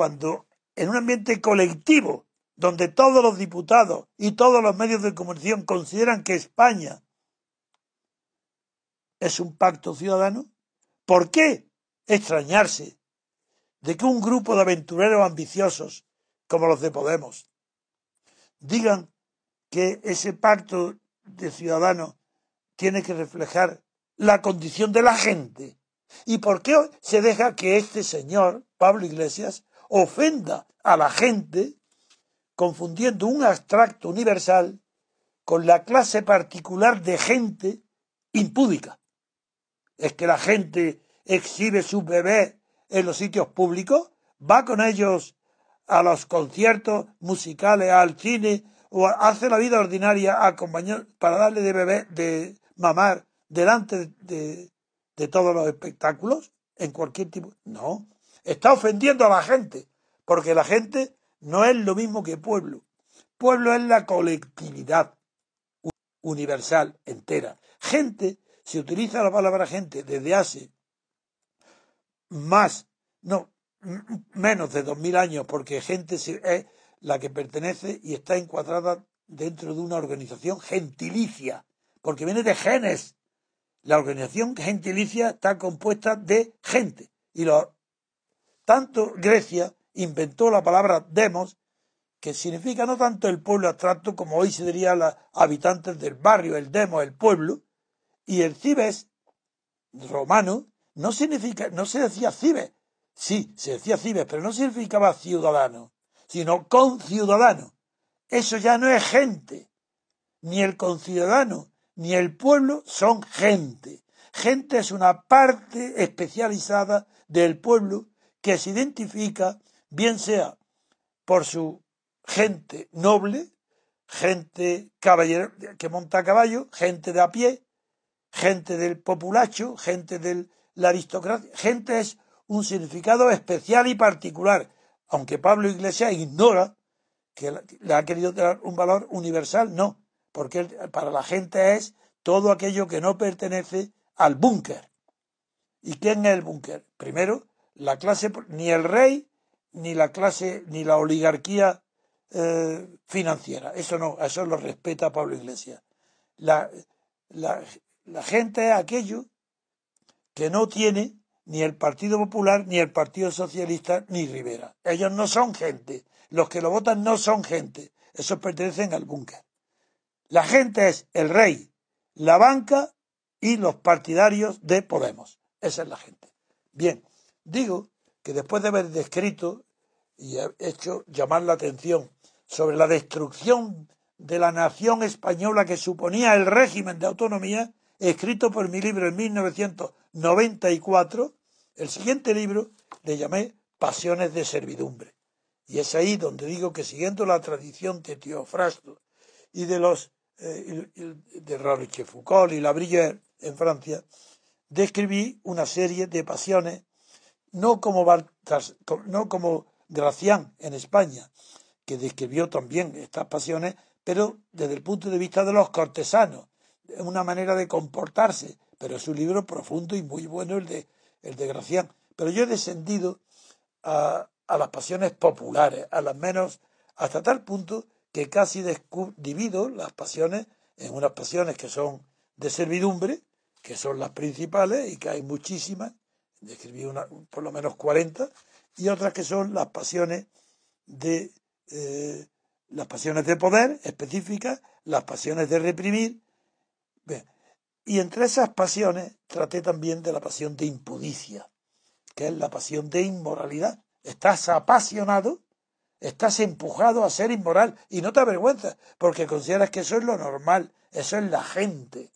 Cuando en un ambiente colectivo, donde todos los diputados y todos los medios de comunicación consideran que España es un pacto ciudadano, ¿por qué extrañarse de que un grupo de aventureros ambiciosos como los de Podemos digan que ese pacto de ciudadanos tiene que reflejar la condición de la gente? ¿Y por qué se deja que este señor, Pablo Iglesias, ofenda a la gente confundiendo un abstracto universal con la clase particular de gente impúdica. Es que la gente exhibe sus bebés en los sitios públicos, va con ellos a los conciertos musicales, al cine, o hace la vida ordinaria para darle de bebé, de mamar delante de, de todos los espectáculos, en cualquier tipo. No, Está ofendiendo a la gente, porque la gente no es lo mismo que pueblo. Pueblo es la colectividad universal, entera. Gente, se utiliza la palabra gente desde hace más, no, menos de dos mil años, porque gente es la que pertenece y está encuadrada dentro de una organización gentilicia, porque viene de genes. La organización gentilicia está compuesta de gente y los tanto Grecia inventó la palabra demos, que significa no tanto el pueblo abstracto como hoy se diría los habitantes del barrio, el demo, el pueblo, y el cibes romano no significa, no se decía cibes, sí, se decía cibes, pero no significaba ciudadano, sino conciudadano. Eso ya no es gente, ni el conciudadano, ni el pueblo son gente. Gente es una parte especializada del pueblo que se identifica bien sea por su gente noble, gente caballero, que monta a caballo, gente de a pie, gente del populacho, gente de la aristocracia, gente es un significado especial y particular, aunque Pablo Iglesias ignora que le ha querido dar un valor universal, no, porque para la gente es todo aquello que no pertenece al búnker. ¿Y quién es el búnker? Primero, la clase, ni el rey, ni la clase, ni la oligarquía eh, financiera. Eso no, eso lo respeta Pablo Iglesias. La, la, la gente es aquello que no tiene ni el Partido Popular, ni el Partido Socialista, ni Rivera. Ellos no son gente. Los que lo votan no son gente. Esos pertenecen al búnker. La gente es el rey, la banca y los partidarios de Podemos. Esa es la gente. Bien, Digo que después de haber descrito y hecho llamar la atención sobre la destrucción de la nación española que suponía el régimen de autonomía, escrito por mi libro en 1994, el siguiente libro le llamé Pasiones de servidumbre. Y es ahí donde digo que siguiendo la tradición de Teofrasto y de los eh, de Roche Foucault y Labrille en Francia, describí una serie de pasiones no como, no como Gracián en España, que describió también estas pasiones, pero desde el punto de vista de los cortesanos, una manera de comportarse, pero es un libro profundo y muy bueno el de, el de Gracián. Pero yo he descendido a, a las pasiones populares, a las menos, hasta tal punto que casi divido las pasiones en unas pasiones que son de servidumbre, que son las principales y que hay muchísimas, describí una, por lo menos 40, y otras que son las pasiones de eh, las pasiones de poder específicas, las pasiones de reprimir. Y entre esas pasiones traté también de la pasión de impudicia, que es la pasión de inmoralidad. Estás apasionado, estás empujado a ser inmoral y no te avergüenzas porque consideras que eso es lo normal, eso es la gente.